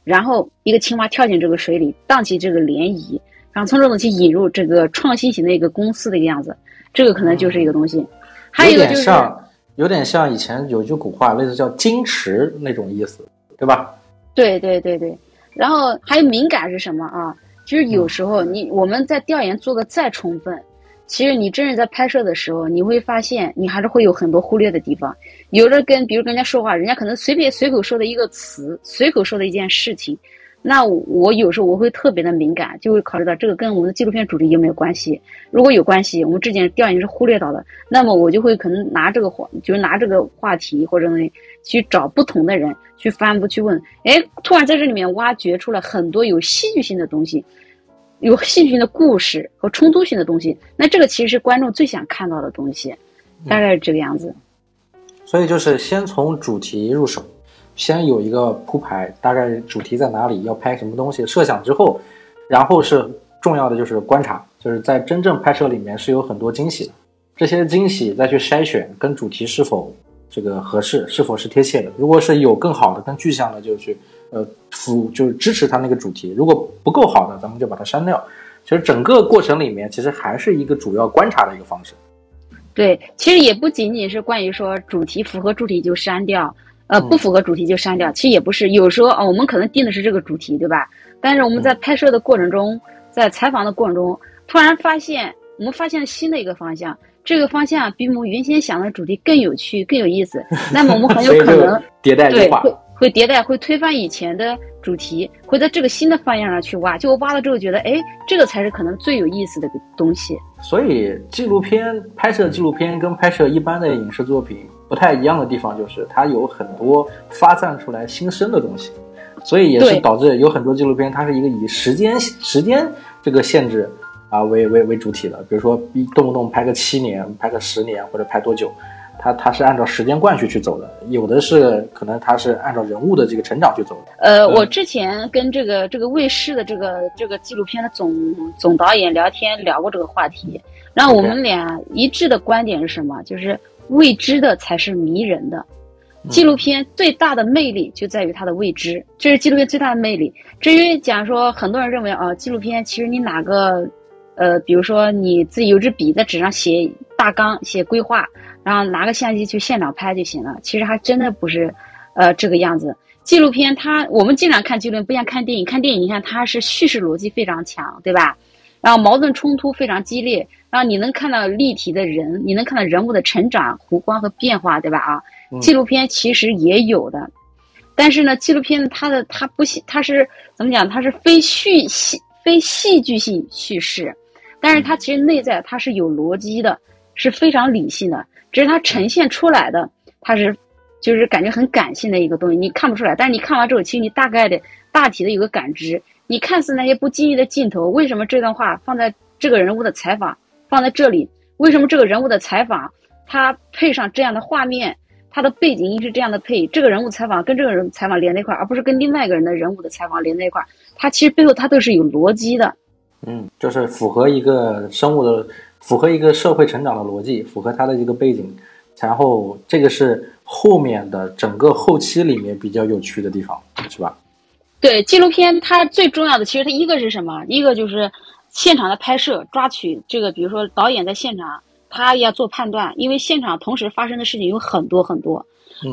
S2: 然后一个青蛙跳进这个水里，荡起这个涟漪，然后从这种去引入这个创新型的一个公司的一个样子，这个可能就是一个东西。还有一个就是。
S1: 有点像以前有句古话，类似叫“矜持”那种意思，对吧？
S2: 对对对对。然后还有敏感是什么啊？其实有时候你我们在调研做的再充分，其实你真正在拍摄的时候，你会发现你还是会有很多忽略的地方。有的跟比如跟人家说话，人家可能随便随口说的一个词，随口说的一件事情。那我有时候我会特别的敏感，就会考虑到这个跟我们的纪录片主题有没有关系。如果有关系，我们之前调研是忽略到的，那么我就会可能拿这个话，就是拿这个话题或者去找不同的人去反复去问。哎，突然在这里面挖掘出了很多有戏剧性的东西，有戏剧性的故事和冲突性的东西。那这个其实是观众最想看到的东西，大概是这个样子。
S1: 所以就是先从主题入手。先有一个铺排，大概主题在哪里，要拍什么东西，设想之后，然后是重要的就是观察，就是在真正拍摄里面是有很多惊喜的，这些惊喜再去筛选跟主题是否这个合适，是否是贴切的。如果是有更好的、更具象的，就去呃辅就是支持它那个主题；如果不够好的，咱们就把它删掉。其实整个过程里面，其实还是一个主要观察的一个方式。
S2: 对，其实也不仅仅是关于说主题符合主题就删掉。呃，不符合主题就删掉，其实也不是。有时候啊，我们可能定的是这个主题，对吧？但是我们在拍摄的过程中，在采访的过程中，突然发现我们发现了新的一个方向，这个方向比我们原先想的主题更有趣、更有意思。*laughs* 那么我们很有可能
S1: 迭代
S2: 对会会迭代，会推翻以前的主题，会在这个新的方向上去挖。就我挖了之后觉得，哎，这个才是可能最有意思的东西。
S1: 所以纪录片拍摄纪录片跟拍摄一般的影视作品。不太一样的地方就是它有很多发散出来新生的东西，所以也是导致有很多纪录片它是一个以时间时间这个限制啊为为为主体的，比如说一动不动拍个七年、拍个十年或者拍多久，它它是按照时间惯序去走的，有的是可能它是按照人物的这个成长去走的。
S2: 呃，我之前跟这个这个卫视的这个这个纪录片的总总导演聊天聊过这个话题，然后我们俩一致的观点是什么？就是。未知的才是迷人的，纪录片最大的魅力就在于它的未知，这是纪录片最大的魅力。至于讲说，很多人认为啊，纪录片其实你哪个，呃，比如说你自己有支笔在纸上写大纲、写规划，然后拿个相机去现场拍就行了。其实还真的不是，呃，这个样子。纪录片它，我们经常看纪录片，不像看电影。看电影，你看它是叙事逻辑非常强，对吧？然后矛盾冲突非常激烈。然后你能看到立体的人，你能看到人物的成长、弧光和变化，对吧？啊，纪录片其实也有的，但是呢，纪录片它的它不戏，它是怎么讲？它是非叙戏、非戏剧性叙事，但是它其实内在它是有逻辑的，是非常理性的，只是它呈现出来的它是就是感觉很感性的一个东西，你看不出来。但是你看完之后，其实你大概的、大体的有个感知。你看似那些不经意的镜头，为什么这段话放在这个人物的采访放在这里？为什么这个人物的采访他配上这样的画面？他的背景音是这样的配，这个人物采访跟这个人采访连在一块儿，而不是跟另外一个人的人物的采访连在一块儿。它其实背后它都是有逻辑的。
S1: 嗯，就是符合一个生物的，符合一个社会成长的逻辑，符合它的一个背景。然后这个是后面的整个后期里面比较有趣的地方，是吧？
S2: 对，纪录片它最重要的其实它一个是什么？一个就是现场的拍摄，抓取这个，比如说导演在现场。他要做判断，因为现场同时发生的事情有很多很多，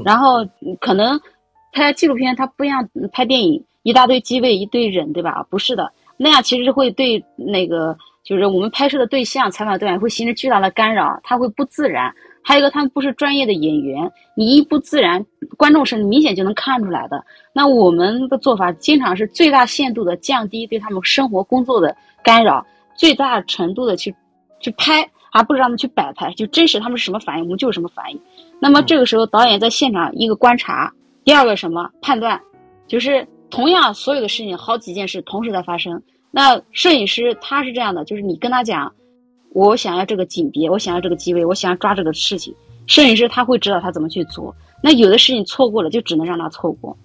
S2: 然后可能拍纪录片它不像拍电影，一大堆机位一堆人，对吧？不是的，那样其实是会对那个就是我们拍摄的对象、采访对象会形成巨大的干扰，他会不自然。还有一个，他们不是专业的演员，你一不自然，观众是明显就能看出来的。那我们的做法经常是最大限度的降低对他们生活工作的干扰，最大程度的去去拍。而不是让他们去摆拍，就真实他们是什么反应，我们就是什么反应。那么这个时候，导演在现场一个观察，第二个什么判断，就是同样所有的事情，好几件事同时在发生。那摄影师他是这样的，就是你跟他讲，我想要这个景别，我想要这个机位，我想要抓这个事情，摄影师他会知道他怎么去做。那有的事情错过了，就只能让他错过。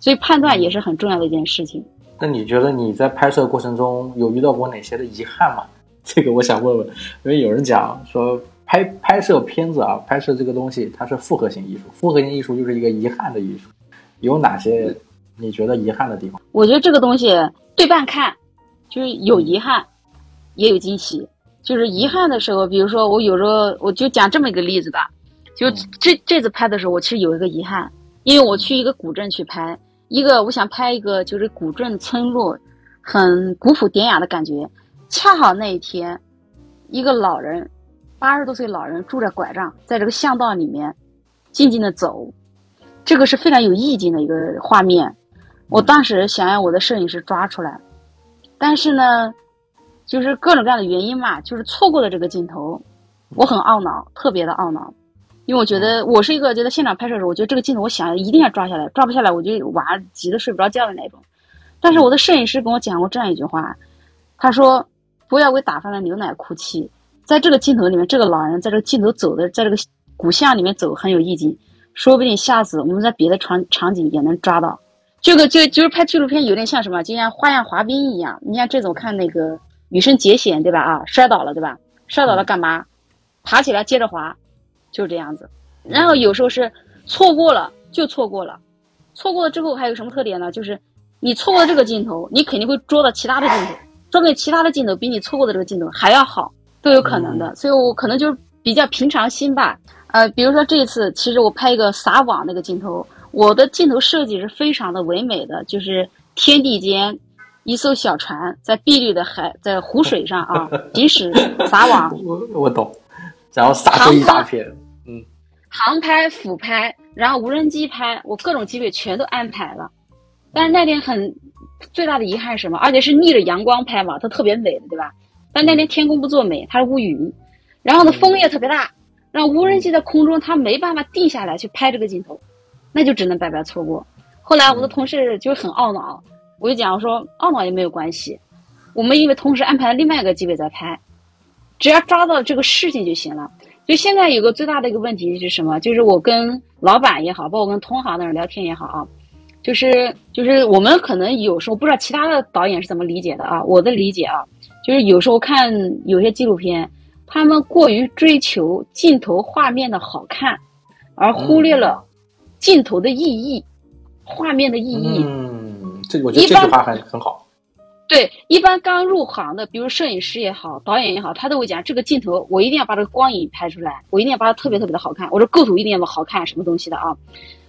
S2: 所以判断也是很重要的一件事情。
S1: 那你觉得你在拍摄过程中有遇到过哪些的遗憾吗？*laughs* 这个我想问问，因为有人讲说拍拍摄片子啊，拍摄这个东西它是复合型艺术，复合型艺术就是一个遗憾的艺术。有哪些你觉得遗憾的地方？
S2: 我觉得这个东西对半看，就是有遗憾，也有惊喜。就是遗憾的时候，比如说我有时候我就讲这么一个例子吧，就这这次拍的时候，我其实有一个遗憾，因为我去一个古镇去拍，一个我想拍一个就是古镇村落，很古朴典雅的感觉。恰好那一天，一个老人，八十多岁老人拄着拐杖，在这个巷道里面静静的走，这个是非常有意境的一个画面。我当时想让我的摄影师抓出来，但是呢，就是各种各样的原因嘛，就是错过了这个镜头，我很懊恼，特别的懊恼，因为我觉得我是一个觉得现场拍摄的时候，我觉得这个镜头我想要一定要抓下来，抓不下来我就晚上急得睡不着觉的那种。但是我的摄影师跟我讲过这样一句话，他说。不要为打翻的牛奶哭泣。在这个镜头里面，这个老人在这个镜头走的，在这个古巷里面走很有意境。说不定下次我们在别的场场景也能抓到。这个就就是拍纪录片有点像什么，就像花样滑冰一样。你像这种看那个女生节险对吧？啊，摔倒了对吧？摔倒了干嘛？爬起来接着滑，就是这样子。然后有时候是错过了就错过了，错过了之后还有什么特点呢？就是你错过了这个镜头，你肯定会捉到其他的镜头。说不定其他的镜头比你错过的这个镜头还要好，都有可能的。所以我可能就是比较平常心吧。呃，比如说这一次，其实我拍一个撒网那个镜头，我的镜头设计是非常的唯美的，就是天地间一艘小船在碧绿的海，在湖水上啊 *laughs* 即使撒网。*laughs*
S1: 我我懂，然后撒出一大片，嗯，
S2: 航拍、俯拍，然后无人机拍，我各种机位全都安排了。但是那天很。最大的遗憾是什么？而且是逆着阳光拍嘛，它特别美的，对吧？但那天天空不作美，它是乌云，然后呢风也特别大，让无人机在空中它没办法定下来去拍这个镜头，那就只能白白错过。后来我的同事就很懊恼，我就讲我说懊恼也没有关系，我们因为同时安排了另外一个机位在拍，只要抓到这个事情就行了。就现在有个最大的一个问题是什么？就是我跟老板也好，包括跟同行的人聊天也好啊。就是就是我们可能有时候不知道其他的导演是怎么理解的啊，我的理解啊，就是有时候看有些纪录片，他们过于追求镜头画面的好看，而忽略了镜头的意义，画面的意义。
S1: 嗯，这我觉得这句话很很好。
S2: 对，一般刚入行的，比如摄影师也好，导演也好，他都会讲这个镜头，我一定要把这个光影拍出来，我一定要把它特别特别的好看，我这构图一定要好看，什么东西的啊？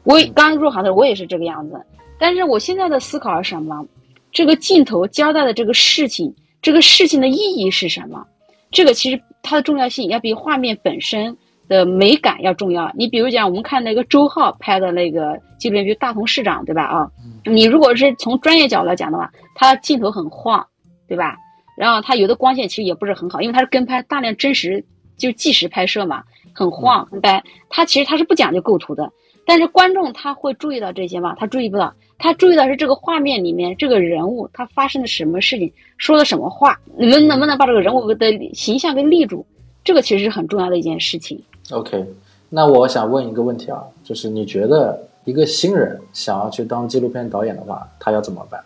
S2: 我刚入行的时候，我也是这个样子。但是我现在的思考是什么？这个镜头交代的这个事情，这个事情的意义是什么？这个其实它的重要性要比画面本身的美感要重要。你比如讲，我们看那个周浩拍的那个纪录片，比如《大同市长》，对吧？啊，你如果是从专业角度来讲的话，他镜头很晃，对吧？然后他有的光线其实也不是很好，因为他是跟拍大量真实，就纪实拍摄嘛，很晃很白。他其实他是不讲究构图的。但是观众他会注意到这些吗？他注意不到，他注意到是这个画面里面这个人物他发生了什么事情，说了什么话，你们能不能把这个人物的形象给立住？这个其实是很重要的一件事情。
S1: OK，那我想问一个问题啊，就是你觉得一个新人想要去当纪录片导演的话，他要怎么办？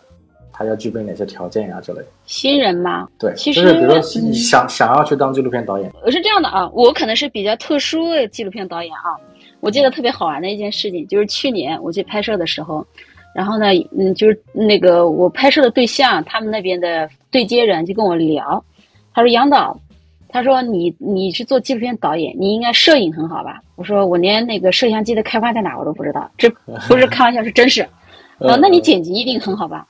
S1: 他要具备哪些条件呀、之类的？
S2: 新人吗，
S1: 对，
S2: 其实
S1: 就是比如说
S2: 你
S1: 想想要去当纪录片导演，
S2: 我是这样的啊，我可能是比较特殊的纪录片导演啊。我记得特别好玩的一件事情，就是去年我去拍摄的时候，然后呢，嗯，就是那个我拍摄的对象，他们那边的对接人就跟我聊，他说杨导，他说你你是做纪录片导演，你应该摄影很好吧？我说我连那个摄像机的开关在哪我都不知道，这不是开玩笑，是真是。*laughs* 呃，那你剪辑一定很好吧？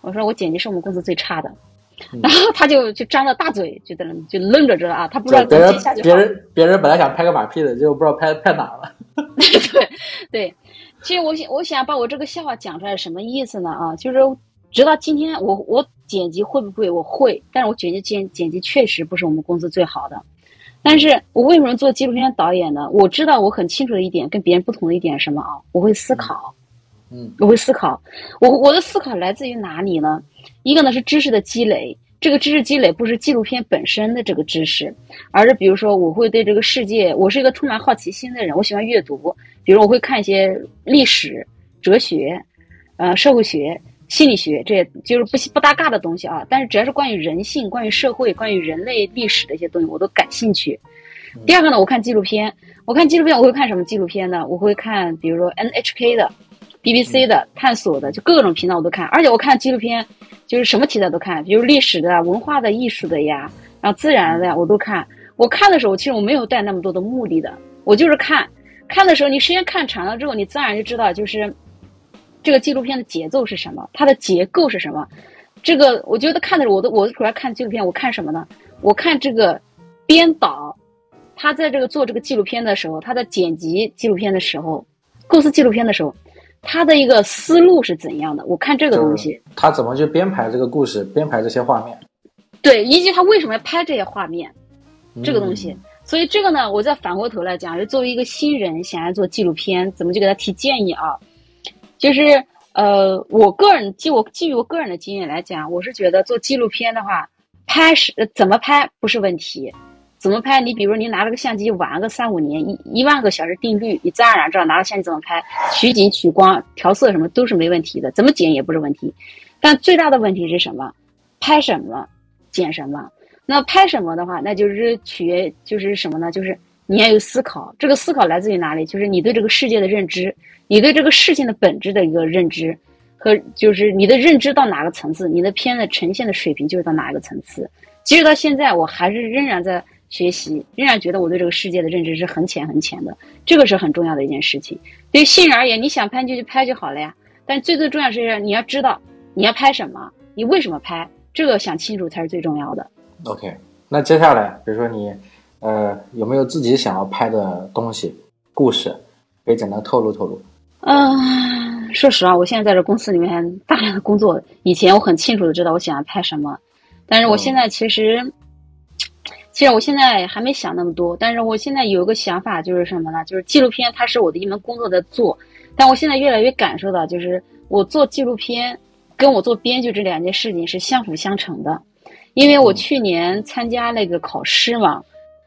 S2: 我说我剪辑是我们公司最差的。*laughs* 然后他就就张着大嘴，就在那就愣着着啊，他不知道
S1: 别人
S2: 怎么接下去。
S1: 别人别人本来想拍个马屁的，结果不知道拍拍哪了。*laughs*
S2: 对对，其实我想我想把我这个笑话讲出来，什么意思呢？啊，就是直到今天，我我剪辑会不会？我会，但是我剪辑剪剪辑确实不是我们公司最好的。但是我为什么做纪录片导演呢？我知道我很清楚的一点，跟别人不同的一点是什么啊？我会思考，
S1: 嗯
S2: 我会思考。我我的思考来自于哪里呢？一个呢是知识的积累，这个知识积累不是纪录片本身的这个知识，而是比如说我会对这个世界，我是一个充满好奇心的人，我喜欢阅读，比如我会看一些历史、哲学、呃社会学、心理学，这就是不不搭嘎的东西啊。但是只要是关于人性、关于社会、关于人类历史的一些东西，我都感兴趣。第二个呢，我看纪录片，我看纪录片我会看什么纪录片呢？我会看比如说 NHK 的、BBC 的、探索的，就各种频道我都看，而且我看纪录片就是什么题材都看，比如历史的、文化的、艺术的呀，然后自然的呀，我都看。我看的时候，其实我没有带那么多的目的的，我就是看。看的时候，你时间看长了之后，你自然就知道，就是这个纪录片的节奏是什么，它的结构是什么。这个我觉得看的时候，我都我主要看纪录片，我看什么呢？我看这个编导，他在这个做这个纪录片的时候，他在剪辑纪录片的时候，构思纪录片的时候，他的一个思路是怎样的？我看这个东西。
S1: 他怎么去编排这个故事，编排这些画面？
S2: 对，以及他为什么要拍这些画面，这个东西。
S1: 嗯
S2: 所以这个呢，我再反过头来讲，就作为一个新人想要做纪录片，怎么就给他提建议啊？就是呃，我个人基我基于我个人的经验来讲，我是觉得做纪录片的话，拍是怎么拍不是问题，怎么拍？你比如你拿了个相机玩个三五年，一一万个小时定律，你自然而然知道拿着相机怎么拍，取景、取光、调色什么都是没问题的，怎么剪也不是问题。但最大的问题是什么？拍什么，剪什么？那拍什么的话，那就是取就是什么呢？就是你要有思考，这个思考来自于哪里？就是你对这个世界的认知，你对这个事情的本质的一个认知，和就是你的认知到哪个层次，你的片子呈现的水平就是到哪一个层次。即使到现在，我还是仍然在学习，仍然觉得我对这个世界的认知是很浅很浅的，这个是很重要的一件事情。对于新人而言，你想拍就去拍就好了呀。但最最重要是你要知道你要拍什么，你为什么拍，这个想清楚才是最重要的。
S1: OK，那接下来，比如说你，呃，有没有自己想要拍的东西、故事，可以简单透露透露？
S2: 嗯，说实话，我现在在这公司里面大量的工作，以前我很清楚的知道我想要拍什么，但是我现在其实，其实我现在还没想那么多，但是我现在有一个想法，就是什么呢？就是纪录片它是我的一门工作在做，但我现在越来越感受到，就是我做纪录片跟我做编剧这两件事情是相辅相成的，因为我去年参加那个考试嘛。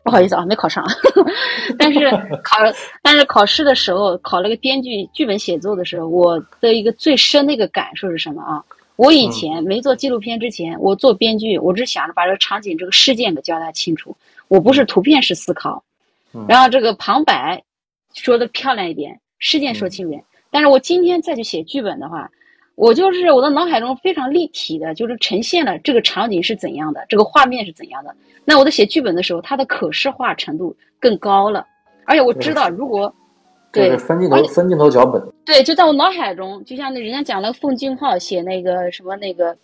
S2: 不好意思啊，没考上，*laughs* 但是考，*laughs* 但是考试的时候考了个编剧剧本写作的时候，我的一个最深的一个感受是什么啊？我以前没做纪录片之前，我做编剧，我只想着把这个场景、这个事件给交代清楚，我不是图片式思考，然后这个旁白说的漂亮一点，事件说清楚点。但是我今天再去写剧本的话，我就是我的脑海中非常立体的，就是呈现了这个场景是怎样的，这个画面是怎样的。那我在写剧本的时候，它的可视化程度更高了，而且我知道，如果对
S1: 就是分镜头分镜头脚本，
S2: 对，就在我脑海中，就像那人家讲那个奉俊昊写那个什么那个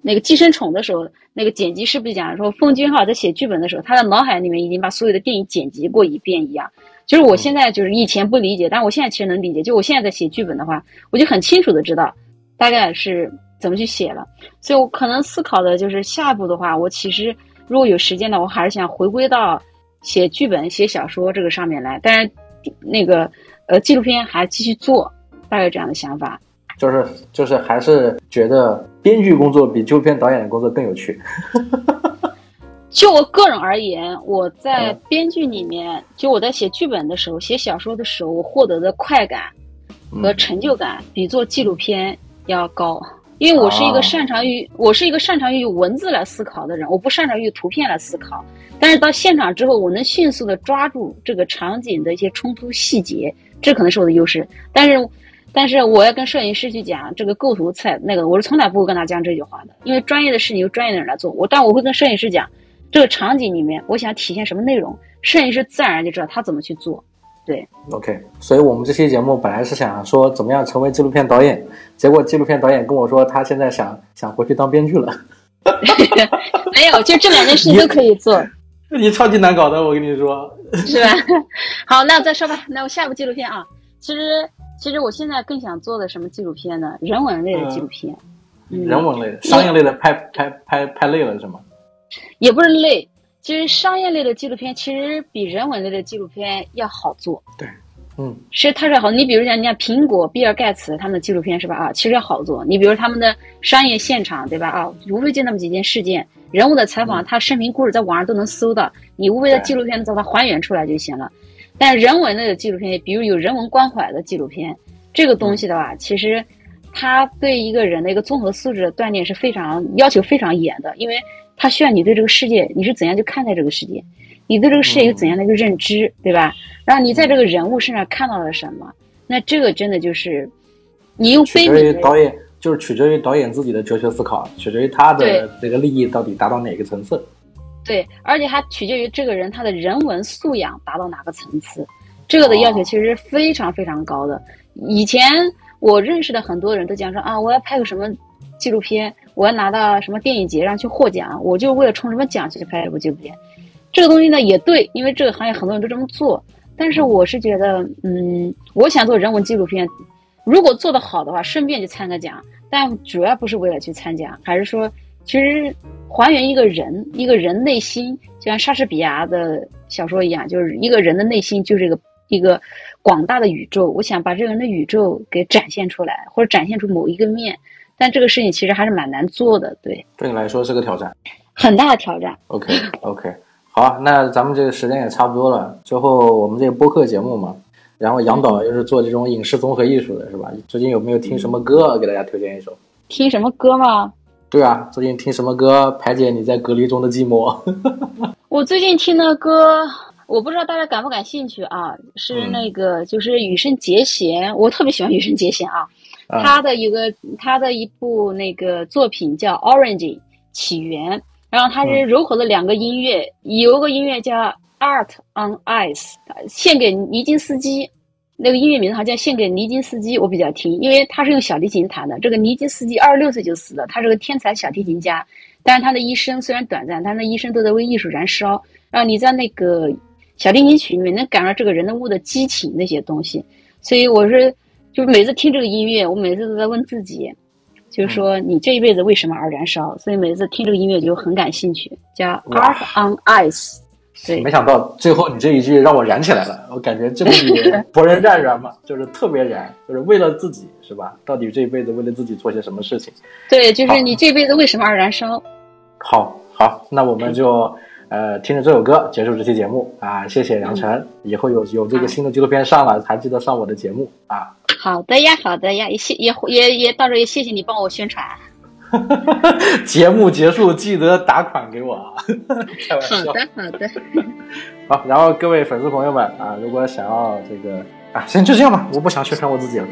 S2: 那个寄生虫的时候，那个剪辑师不是讲说奉俊昊在写剧本的时候，他的脑海里面已经把所有的电影剪辑过一遍一样。就是我现在就是以前不理解，但我现在其实能理解。就我现在在写剧本的话，我就很清楚的知道大概是怎么去写了。所以我可能思考的就是下一步的话，我其实如果有时间的，我还是想回归到写剧本、写小说这个上面来。但是那个呃纪录片还继续做，大概这样的想法。
S1: 就是就是还是觉得编剧工作比纪录片导演的工作更有趣。*laughs*
S2: 就我个人而言，我在编剧里面，就我在写剧本的时候、写小说的时候，我获得的快感和成就感比做纪录片要高。因为我是一个擅长于我是一个擅长于文字来思考的人，我不擅长于图片来思考。但是到现场之后，我能迅速的抓住这个场景的一些冲突细节，这可能是我的优势。但是，但是我要跟摄影师去讲这个构图菜那个，我是从来不会跟他讲这句话的，因为专业的事情由专业的人来做。我但我会跟摄影师讲。这个场景里面，我想体现什么内容，摄影师自然就知道他怎么去做。对
S1: ，OK。所以我们这期节目本来是想说怎么样成为纪录片导演，结果纪录片导演跟我说他现在想想回去当编剧了。*laughs*
S2: 没有，就这两件事情都可以做。*laughs*
S1: 你超级难搞的，我跟你说。*laughs*
S2: 是吧？好，那我再说吧。那我下一部纪录片啊，其实其实我现在更想做的什么纪录片呢？人文类的纪录片。
S1: 人文类的，商业类的拍拍拍拍累了是吗？
S2: 也不是累，其实商业类的纪录片其实比人文类的纪录片要好做。
S1: 对，嗯，
S2: 其实它是好。你比如讲，你看苹果、比尔盖茨他们的纪录片是吧？啊，其实要好做。你比如他们的商业现场，对吧？啊，无非就那么几件事件，人物的采访，他生平故事在网上都能搜到。你无非在纪录片把它还原出来就行了。但人文类的纪录片，比如有人文关怀的纪录片，这个东西的话，其实它对一个人的一个综合素质的锻炼是非常要求非常严的，因为。他需要你对这个世界，你是怎样去看待这个世界？你对这个世界有怎样的一个认知，对吧？然后你在这个人物身上看到了什么？那这个真的就是你用
S1: 取决于导演，就是取决于导演自己的哲学思考，取决于他的这个利益到底达到哪个层次。
S2: 对，而且还取决于这个人他的人文素养达到哪个层次。这个的要求其实非常非常高的。以前我认识的很多人都讲说啊，我要拍个什么纪录片。我要拿到什么电影节上去获奖，我就为了冲什么奖去拍这部纪录片。这个东西呢也对，因为这个行业很多人都这么做。但是我是觉得，嗯，我想做人文纪录片，如果做得好的话，顺便去参个奖。但主要不是为了去参奖，还是说，其实还原一个人，一个人内心，就像莎士比亚的小说一样，就是一个人的内心就是一个一个广大的宇宙。我想把这个人的宇宙给展现出来，或者展现出某一个面。但这个事情其实还是蛮难做的，对。
S1: 对你来说是个挑战，
S2: 很大的挑战。
S1: OK，OK，好，那咱们这个时间也差不多了。最后我们这个播客节目嘛，然后杨导又是做这种影视综合艺术的，是吧？最近有没有听什么歌给大家推荐一首？
S2: 听什么歌吗？
S1: 对啊，最近听什么歌排解你在隔离中的寂寞？*laughs*
S2: 我最近听的歌，我不知道大家感不感兴趣啊？是那个就是羽生结弦，我特别喜欢羽生结弦啊。他的一个，他的一部那个作品叫《Orange 起源》，然后他是柔合了两个音乐，有个音乐叫《Art on Ice》，献给尼金斯基，那个音乐名字好像献给尼金斯基，我比较听，因为他是用小提琴弹的。这个尼金斯基二十六岁就死了，他是个天才小提琴家，但是他的一生虽然短暂，但他一生都在为艺术燃烧。然后你在那个小提琴曲里面能感到这个人物的激情那些东西，所以我是。就是每次听这个音乐，我每次都在问自己，就是说你这一辈子为什么而燃烧？所以每次听这个音乐就很感兴趣。叫 Art on Ice，对。
S1: 没想到最后你这一句让我燃起来了，我感觉这不比 *laughs* 博人战燃嘛？就是特别燃，就是为了自己，是吧？到底这一辈子为了自己做些什么事情？
S2: 对，就是你这辈子为什么而燃烧？
S1: 好，好，那我们就。呃，听着这首歌结束这期节目啊！谢谢杨晨，以后有有这个新的纪录片上了，还记得上我的节目啊！
S2: 好的呀，好的呀，也谢也也也到时候也谢谢你帮我宣传。*laughs*
S1: 节目结束记得打款给我啊！*laughs* 开玩笑。
S2: 好的，好的。*laughs*
S1: 好，然后各位粉丝朋友们啊，如果想要这个啊，行就这样吧，我不想宣传我自己了。